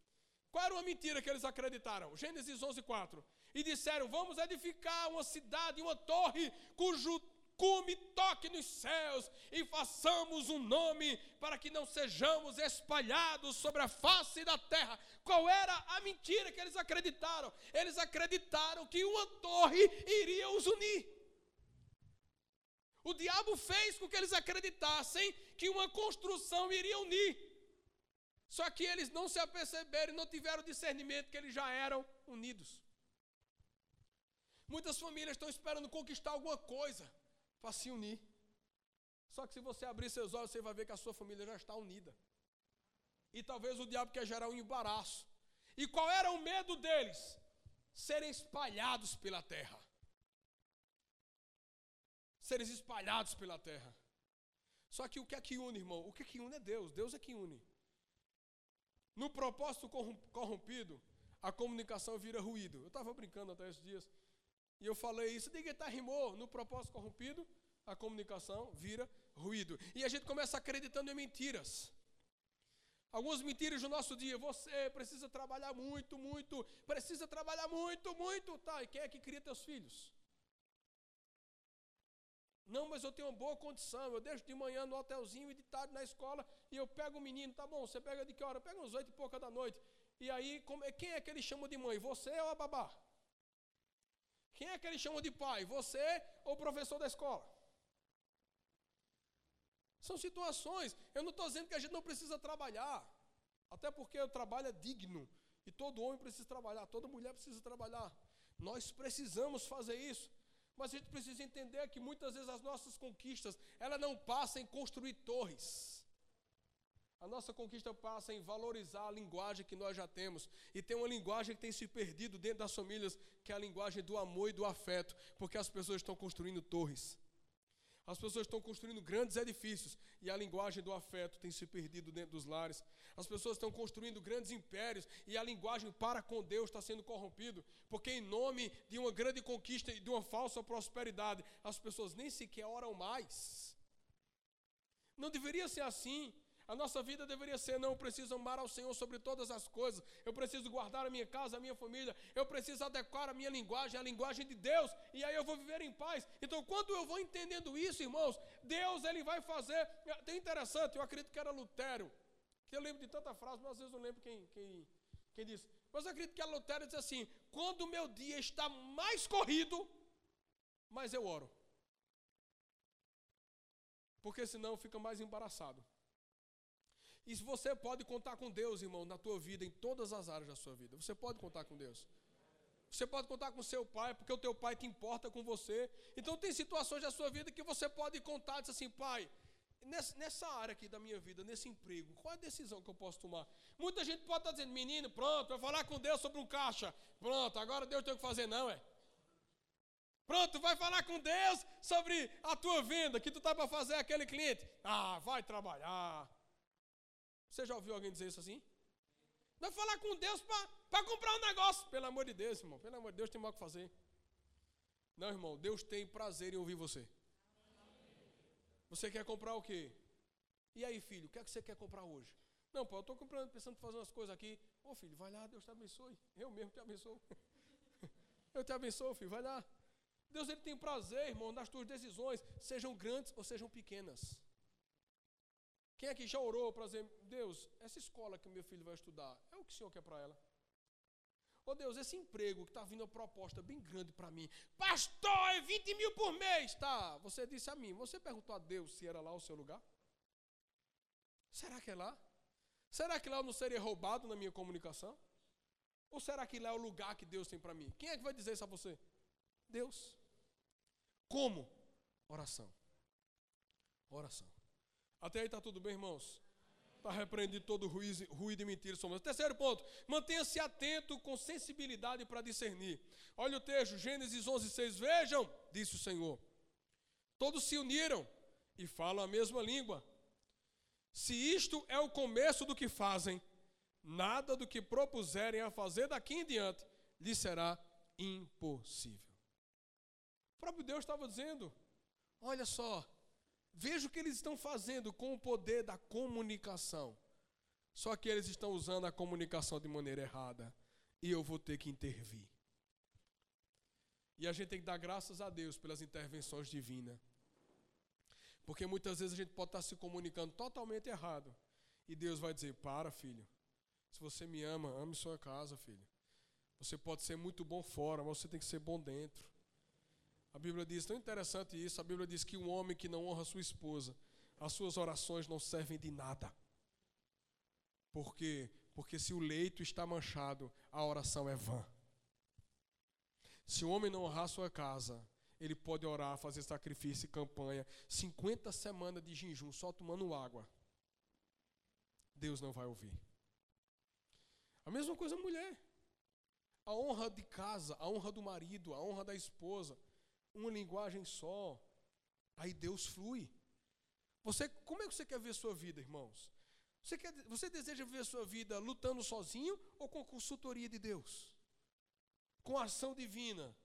Qual era uma mentira que eles acreditaram? Gênesis 11, 4. E disseram: Vamos edificar uma cidade, uma torre, cujo cume toque nos céus e façamos um nome para que não sejamos espalhados sobre a face da terra. Qual era a mentira que eles acreditaram? Eles acreditaram que uma torre iria os unir. O diabo fez com que eles acreditassem que uma construção iria unir. Só que eles não se aperceberam e não tiveram discernimento que eles já eram unidos. Muitas famílias estão esperando conquistar alguma coisa para se unir. Só que se você abrir seus olhos, você vai ver que a sua família já está unida. E talvez o diabo quer gerar um embaraço. E qual era o medo deles? Serem espalhados pela terra. Serem espalhados pela terra. Só que o que é que une, irmão? O que é que une é Deus. Deus é que une. No propósito corrompido, a comunicação vira ruído. Eu estava brincando até esses dias. E eu falei isso, ninguém está rimou. No propósito corrompido, a comunicação vira ruído. E a gente começa acreditando em mentiras. Algumas mentiras do nosso dia. Você precisa trabalhar muito, muito. Precisa trabalhar muito, muito. Tá, e quem é que cria teus filhos? Não, mas eu tenho uma boa condição. Eu deixo de manhã no hotelzinho e de tarde na escola e eu pego o menino. Tá bom, você pega de que hora? Pega uns oito e pouca da noite. E aí, é, quem é que ele chama de mãe? Você ou a babá? Quem é que ele chama de pai? Você ou o professor da escola? São situações. Eu não estou dizendo que a gente não precisa trabalhar. Até porque o trabalho é digno. E todo homem precisa trabalhar, toda mulher precisa trabalhar. Nós precisamos fazer isso. Mas a gente precisa entender que muitas vezes as nossas conquistas, ela não passa em construir torres. A nossa conquista passa em valorizar a linguagem que nós já temos. E tem uma linguagem que tem se perdido dentro das famílias, que é a linguagem do amor e do afeto, porque as pessoas estão construindo torres. As pessoas estão construindo grandes edifícios e a linguagem do afeto tem se perdido dentro dos lares. As pessoas estão construindo grandes impérios e a linguagem para com Deus está sendo corrompido, porque em nome de uma grande conquista e de uma falsa prosperidade, as pessoas nem sequer oram mais. Não deveria ser assim. A nossa vida deveria ser: não, eu preciso amar ao Senhor sobre todas as coisas, eu preciso guardar a minha casa, a minha família, eu preciso adequar a minha linguagem à linguagem de Deus, e aí eu vou viver em paz. Então, quando eu vou entendendo isso, irmãos, Deus ele vai fazer. É interessante, eu acredito que era Lutero, que eu lembro de tanta frase, mas às vezes não lembro quem, quem, quem disse. Mas eu acredito que era Lutero diz assim: quando o meu dia está mais corrido, mais eu oro. Porque senão fica mais embaraçado. E você pode contar com Deus, irmão, na tua vida, em todas as áreas da sua vida. Você pode contar com Deus. Você pode contar com seu pai, porque o teu pai te importa com você. Então tem situações da sua vida que você pode contar, diz assim, pai, nessa área aqui da minha vida, nesse emprego, qual é a decisão que eu posso tomar? Muita gente pode estar dizendo, menino, pronto, vai falar com Deus sobre um caixa. Pronto, agora Deus tem o que fazer, não, é? Pronto, vai falar com Deus sobre a tua venda, que tu está para fazer aquele cliente. Ah, vai trabalhar. Você já ouviu alguém dizer isso assim? Vai falar com Deus para comprar um negócio. Pelo amor de Deus, irmão. Pelo amor de Deus, tem mais o que fazer. Não, irmão. Deus tem prazer em ouvir você. Você quer comprar o quê? E aí, filho, o que é que você quer comprar hoje? Não, pai, eu estou comprando, pensando em fazer umas coisas aqui. Ô, filho, vai lá, Deus te abençoe. Eu mesmo te abençoo. [LAUGHS] eu te abençoo, filho, vai lá. Deus ele tem prazer, irmão, nas tuas decisões, sejam grandes ou sejam pequenas. Quem aqui já orou para dizer, Deus, essa escola que meu filho vai estudar, é o que o Senhor quer para ela? Ô oh, Deus, esse emprego que está vindo uma proposta bem grande para mim, pastor, é 20 mil por mês, tá? Você disse a mim, você perguntou a Deus se era lá o seu lugar? Será que é lá? Será que lá eu não seria roubado na minha comunicação? Ou será que lá é o lugar que Deus tem para mim? Quem é que vai dizer isso a você? Deus. Como? Oração. Oração. Até aí está tudo bem, irmãos? Está repreendido todo ruído, ruído e mentira. Somos. Terceiro ponto, mantenha-se atento com sensibilidade para discernir. Olha o texto, Gênesis 11, 6. Vejam, disse o Senhor. Todos se uniram e falam a mesma língua. Se isto é o começo do que fazem, nada do que propuserem a fazer daqui em diante lhe será impossível. O próprio Deus estava dizendo: olha só, Veja o que eles estão fazendo com o poder da comunicação. Só que eles estão usando a comunicação de maneira errada. E eu vou ter que intervir. E a gente tem que dar graças a Deus pelas intervenções divinas. Porque muitas vezes a gente pode estar se comunicando totalmente errado. E Deus vai dizer: Para, filho. Se você me ama, ame sua casa, filho. Você pode ser muito bom fora, mas você tem que ser bom dentro. A Bíblia diz, tão interessante isso, a Bíblia diz que um homem que não honra sua esposa, as suas orações não servem de nada. Por quê? Porque se o leito está manchado, a oração é vã. Se o homem não honrar sua casa, ele pode orar, fazer sacrifício e campanha, 50 semanas de jejum só tomando água. Deus não vai ouvir. A mesma coisa a mulher. A honra de casa, a honra do marido, a honra da esposa, uma linguagem só, aí Deus flui. Você, como é que você quer ver sua vida, irmãos? Você, quer, você deseja ver sua vida lutando sozinho ou com consultoria de Deus? Com ação divina?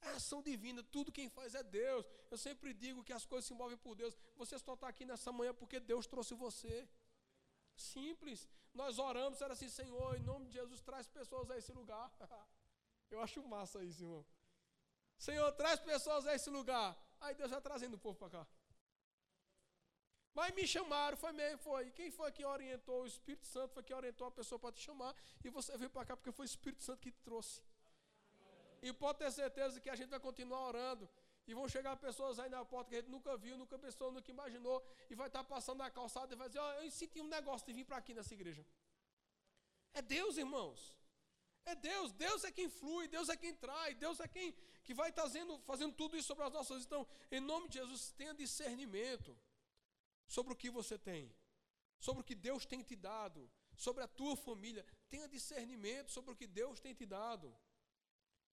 É ação divina, tudo quem faz é Deus. Eu sempre digo que as coisas se movem por Deus. Você só está aqui nessa manhã porque Deus trouxe você. Simples. Nós oramos, era assim, Senhor, em nome de Jesus, traz pessoas a esse lugar. [LAUGHS] Eu acho massa isso, irmão. Senhor, traz pessoas a esse lugar. Aí Deus vai trazendo o povo para cá. Mas me chamaram, foi mesmo, foi. Quem foi que orientou? O Espírito Santo foi que orientou a pessoa para te chamar. E você veio para cá porque foi o Espírito Santo que te trouxe. E pode ter certeza que a gente vai continuar orando. E vão chegar pessoas aí na porta que a gente nunca viu, nunca pensou, nunca imaginou. E vai estar passando na calçada e vai dizer: oh, Eu senti um negócio de vir para aqui nessa igreja. É Deus, irmãos. É Deus. Deus é quem flui, Deus é quem traz, Deus é quem que vai trazendo, fazendo tudo isso sobre as nossas. Então, em nome de Jesus, tenha discernimento sobre o que você tem, sobre o que Deus tem te dado, sobre a tua família. Tenha discernimento sobre o que Deus tem te dado.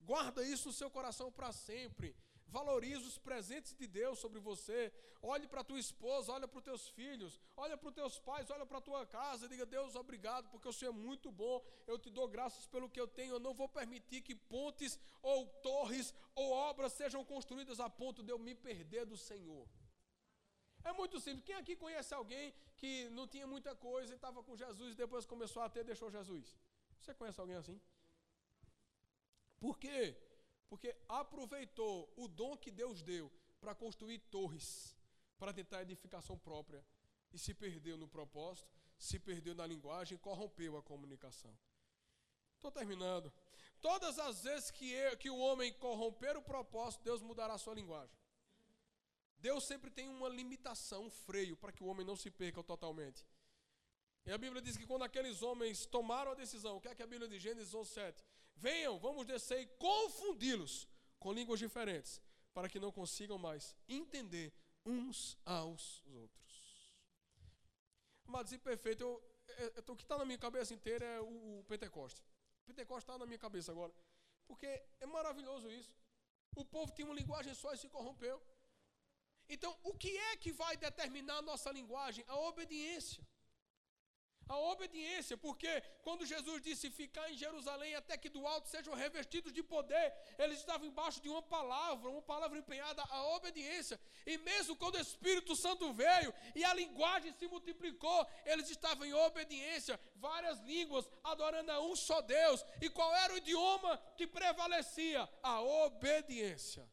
Guarda isso no seu coração para sempre. Valorize os presentes de Deus sobre você. Olhe para tua esposa, olha para os teus filhos, olha para os teus pais, olha para a tua casa. Diga, Deus, obrigado, porque o Senhor é muito bom. Eu te dou graças pelo que eu tenho. Eu não vou permitir que pontes ou torres ou obras sejam construídas a ponto de eu me perder do Senhor. É muito simples. Quem aqui conhece alguém que não tinha muita coisa e estava com Jesus e depois começou a ter deixou Jesus? Você conhece alguém assim? Por quê? Porque aproveitou o dom que Deus deu para construir torres, para tentar edificação própria, e se perdeu no propósito, se perdeu na linguagem, corrompeu a comunicação. Estou terminando. Todas as vezes que, eu, que o homem corromper o propósito, Deus mudará a sua linguagem. Deus sempre tem uma limitação, um freio, para que o homem não se perca totalmente. E a Bíblia diz que quando aqueles homens tomaram a decisão, o que é que a Bíblia diz? Gênesis 11, 7. Venham, vamos descer e confundi-los com línguas diferentes, para que não consigam mais entender uns aos outros. Amados, e perfeito, eu, eu, eu, o que está na minha cabeça inteira é o, o Pentecoste. O Pentecoste está na minha cabeça agora. Porque é maravilhoso isso. O povo tinha uma linguagem só e se corrompeu. Então, o que é que vai determinar a nossa linguagem? A obediência. A obediência, porque quando Jesus disse ficar em Jerusalém até que do alto sejam revestidos de poder, eles estavam embaixo de uma palavra, uma palavra empenhada, a obediência. E mesmo quando o Espírito Santo veio e a linguagem se multiplicou, eles estavam em obediência, várias línguas, adorando a um só Deus. E qual era o idioma que prevalecia? A obediência.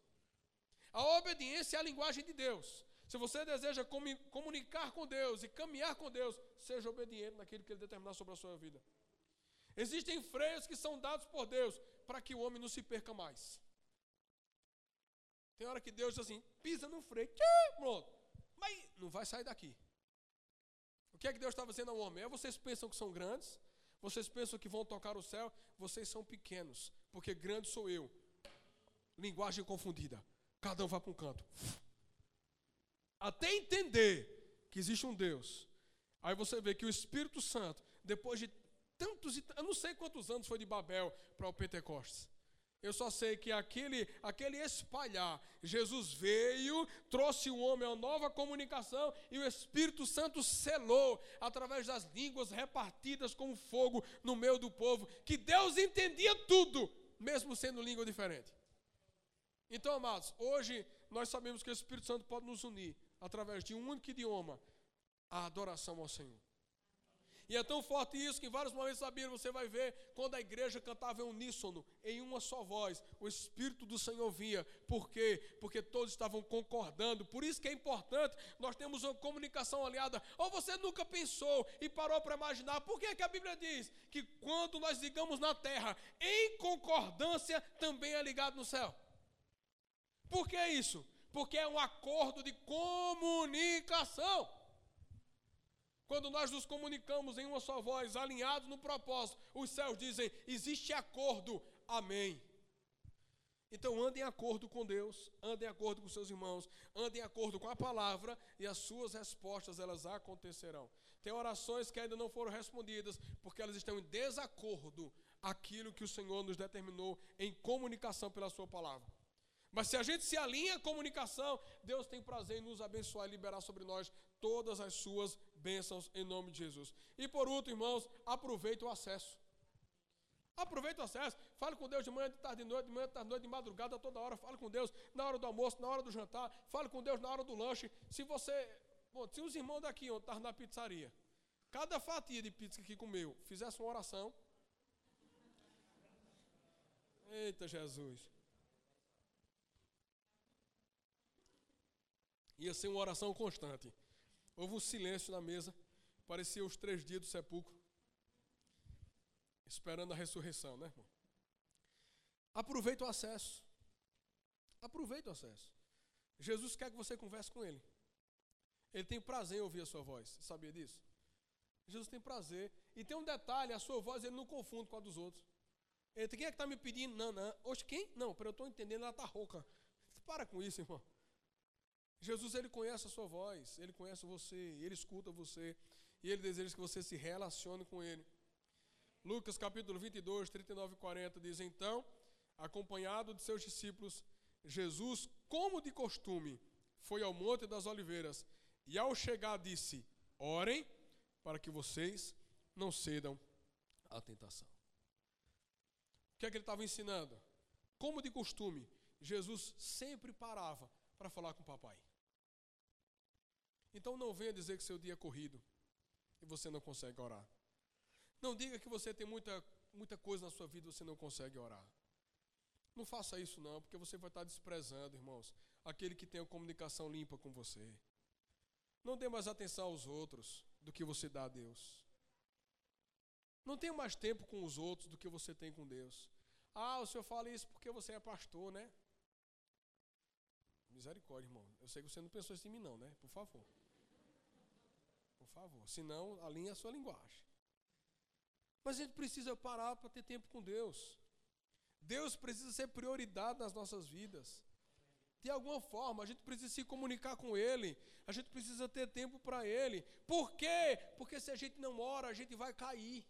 A obediência é a linguagem de Deus. Se você deseja comunicar com Deus e caminhar com Deus, seja obediente naquilo que Ele determinar sobre a sua vida. Existem freios que são dados por Deus para que o homem não se perca mais. Tem hora que Deus diz assim: pisa no freio, pronto, mas não vai sair daqui. O que é que Deus estava dizendo ao homem? É vocês pensam que são grandes, vocês pensam que vão tocar o céu, vocês são pequenos, porque grande sou eu. Linguagem confundida. Cada um vai para um canto até entender que existe um Deus. Aí você vê que o Espírito Santo, depois de tantos, eu não sei quantos anos foi de Babel para o Pentecostes. Eu só sei que aquele, aquele espalhar, Jesus veio, trouxe o homem a nova comunicação e o Espírito Santo selou através das línguas repartidas como fogo no meio do povo, que Deus entendia tudo, mesmo sendo língua diferente. Então, amados, hoje nós sabemos que o Espírito Santo pode nos unir através de um único idioma, a adoração ao Senhor. E é tão forte isso que vários momentos da Bíblia você vai ver quando a igreja cantava em uníssono, em uma só voz, o Espírito do Senhor vinha. Por quê? Porque todos estavam concordando. Por isso que é importante nós temos uma comunicação aliada. Ou você nunca pensou e parou para imaginar, por que, que a Bíblia diz que quando nós ligamos na terra, em concordância também é ligado no céu? Por que isso? Porque é um acordo de comunicação. Quando nós nos comunicamos em uma só voz, alinhados no propósito, os céus dizem: existe acordo, amém. Então ande em acordo com Deus, ande em acordo com seus irmãos, ande em acordo com a palavra e as suas respostas elas acontecerão. Tem orações que ainda não foram respondidas porque elas estão em desacordo aquilo que o Senhor nos determinou em comunicação pela sua palavra. Mas se a gente se alinha à comunicação, Deus tem prazer em nos abençoar e liberar sobre nós todas as suas bênçãos em nome de Jesus. E por último, irmãos, aproveite o acesso. Aproveite o acesso. Fale com Deus de manhã, de tarde, de noite, de manhã, de tarde, de noite, de madrugada, toda hora. Fale com Deus na hora do almoço, na hora do jantar. Fale com Deus na hora do lanche. Se você. Bom, se os irmãos daqui ontem estavam na pizzaria, cada fatia de pizza que comeu fizesse uma oração. Eita Jesus. Ia ser uma oração constante. Houve um silêncio na mesa, parecia os três dias do sepulcro, esperando a ressurreição, né, irmão? Aproveita o acesso. Aproveita o acesso. Jesus quer que você converse com Ele. Ele tem prazer em ouvir a sua voz. Você sabia disso? Jesus tem prazer. E tem um detalhe: a sua voz ele não confunde com a dos outros. Ele, quem é que está me pedindo? Não, não. Oxe, quem? Não, para eu estou entendendo, ela está rouca. Para com isso, irmão. Jesus, ele conhece a sua voz, ele conhece você, ele escuta você, e ele deseja que você se relacione com ele. Lucas capítulo 22, 39 e 40 diz: Então, acompanhado de seus discípulos, Jesus, como de costume, foi ao Monte das Oliveiras e, ao chegar, disse: Orem para que vocês não cedam à tentação. O que é que ele estava ensinando? Como de costume, Jesus sempre parava para falar com o papai. Então não venha dizer que seu dia é corrido e você não consegue orar. Não diga que você tem muita, muita coisa na sua vida e você não consegue orar. Não faça isso não, porque você vai estar desprezando, irmãos, aquele que tem a comunicação limpa com você. Não dê mais atenção aos outros do que você dá a Deus. Não tenha mais tempo com os outros do que você tem com Deus. Ah, o senhor fala isso porque você é pastor, né? Misericórdia, irmão. Eu sei que você não pensou isso em mim, não, né? Por favor. Por favor. Senão, alinhe a sua linguagem. Mas a gente precisa parar para ter tempo com Deus. Deus precisa ser prioridade nas nossas vidas. De alguma forma, a gente precisa se comunicar com Ele. A gente precisa ter tempo para Ele. Por quê? Porque se a gente não ora, a gente vai cair.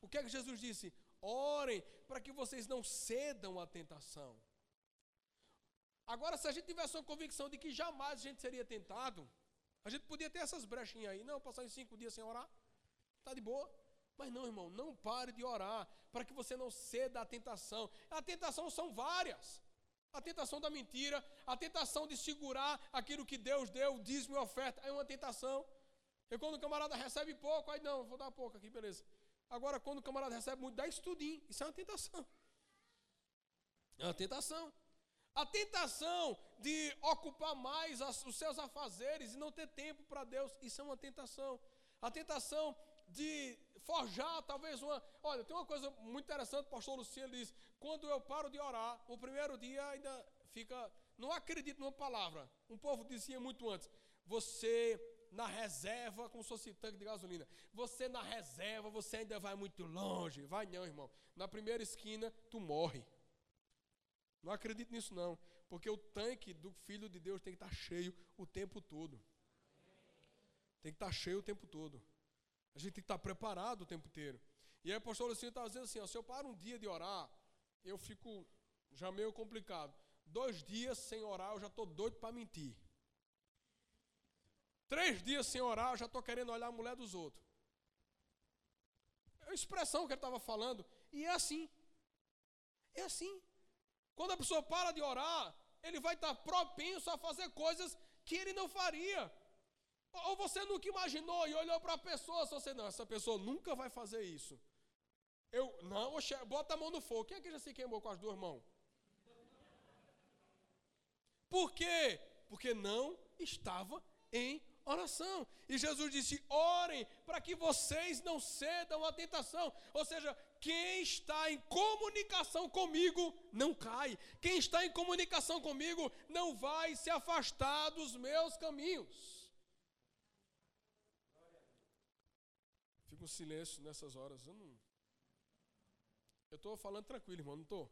O que é que Jesus disse? Orem para que vocês não cedam à tentação. Agora, se a gente tivesse uma convicção de que jamais a gente seria tentado, a gente podia ter essas brechinhas aí. Não, passar em cinco dias sem orar. Está de boa. Mas não, irmão, não pare de orar para que você não ceda à tentação. A tentação são várias. A tentação da mentira, a tentação de segurar aquilo que Deus deu, dízimo e oferta, é uma tentação. E quando o camarada recebe pouco, aí não, vou dar pouco aqui, beleza. Agora, quando o camarada recebe muito, dá estudinho. Isso é uma tentação. É uma tentação. A tentação de ocupar mais os seus afazeres e não ter tempo para Deus, isso é uma tentação. A tentação de forjar talvez uma. Olha, tem uma coisa muito interessante, o pastor Luciano diz: quando eu paro de orar, o primeiro dia ainda fica. Não acredito numa palavra. Um povo dizia muito antes: você na reserva, como se fosse tanque de gasolina. Você na reserva, você ainda vai muito longe. Vai não, irmão. Na primeira esquina, tu morre. Não acredito nisso não, porque o tanque do Filho de Deus tem que estar cheio o tempo todo. Tem que estar cheio o tempo todo. A gente tem que estar preparado o tempo inteiro. E aí o apóstolo Luciano estava dizendo assim, ó, se eu paro um dia de orar, eu fico já meio complicado. Dois dias sem orar, eu já estou doido para mentir. Três dias sem orar, eu já estou querendo olhar a mulher dos outros. É a expressão que ele estava falando. E é assim. É assim. Quando a pessoa para de orar, ele vai estar propenso a fazer coisas que ele não faria. Ou você nunca imaginou e olhou para a pessoa, você não, essa pessoa nunca vai fazer isso. Eu, não, oxe, bota a mão no fogo. Quem é que já se queimou com as duas mãos? Por quê? Porque não estava em oração. E Jesus disse: orem para que vocês não cedam à tentação. Ou seja, quem está em comunicação comigo não cai. Quem está em comunicação comigo não vai se afastar dos meus caminhos. Fico em silêncio nessas horas. Eu não. Estou falando tranquilo, irmão, não estou?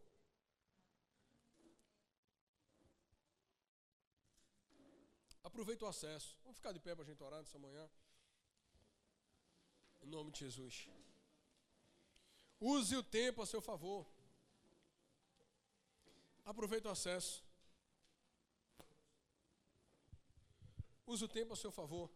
Aproveita o acesso. Vamos ficar de pé para a gente orar nessa manhã. Em nome de Jesus. Use o tempo a seu favor. Aproveita o acesso. Use o tempo a seu favor.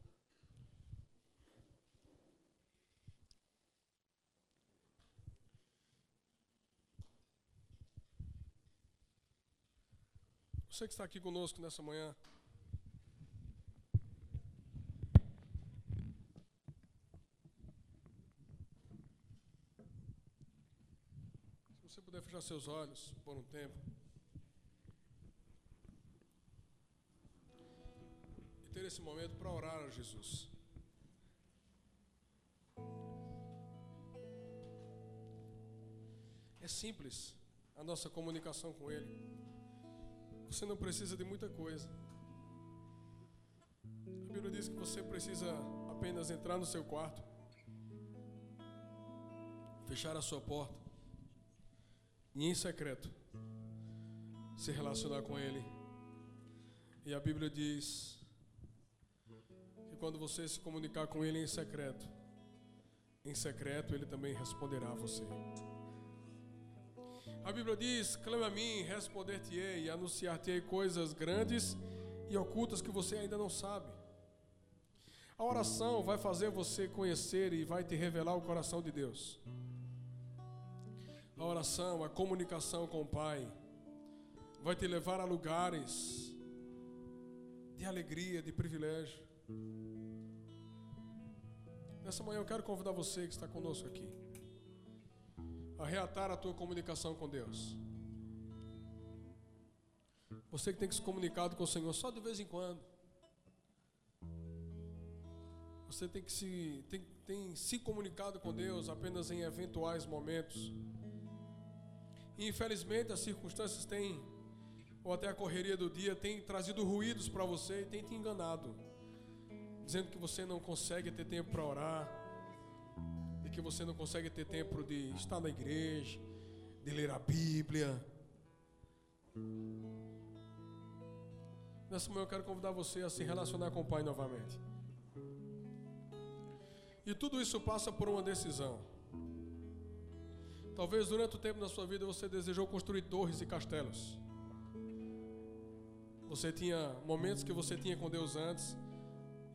Você que está aqui conosco nessa manhã. Fechar seus olhos por um tempo. ter esse momento para orar a Jesus. É simples a nossa comunicação com Ele. Você não precisa de muita coisa. A Bíblia diz que você precisa apenas entrar no seu quarto, fechar a sua porta e em secreto se relacionar com Ele. E a Bíblia diz que quando você se comunicar com Ele em secreto, em secreto Ele também responderá a você. A Bíblia diz: clama a mim, responder-te-ei anunciar-te-ei coisas grandes e ocultas que você ainda não sabe. A oração vai fazer você conhecer e vai te revelar o coração de Deus. A oração, a comunicação com o Pai, vai te levar a lugares de alegria, de privilégio. Nessa manhã eu quero convidar você que está conosco aqui a reatar a tua comunicação com Deus. Você que tem que se comunicado com o Senhor só de vez em quando. Você tem que se tem, tem se comunicado com Deus apenas em eventuais momentos. E infelizmente as circunstâncias têm ou até a correria do dia tem trazido ruídos para você e tem te enganado, dizendo que você não consegue ter tempo para orar, de que você não consegue ter tempo de estar na igreja, de ler a Bíblia. Nessa manhã eu quero convidar você a se relacionar com o Pai novamente. E tudo isso passa por uma decisão. Talvez durante o tempo da sua vida você desejou construir torres e castelos. Você tinha momentos que você tinha com Deus antes,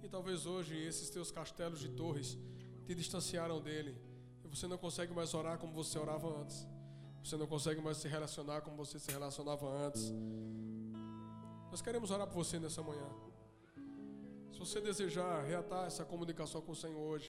e talvez hoje esses teus castelos de torres te distanciaram dele, e você não consegue mais orar como você orava antes. Você não consegue mais se relacionar como você se relacionava antes. Nós queremos orar por você nessa manhã. Se você desejar reatar essa comunicação com o Senhor hoje,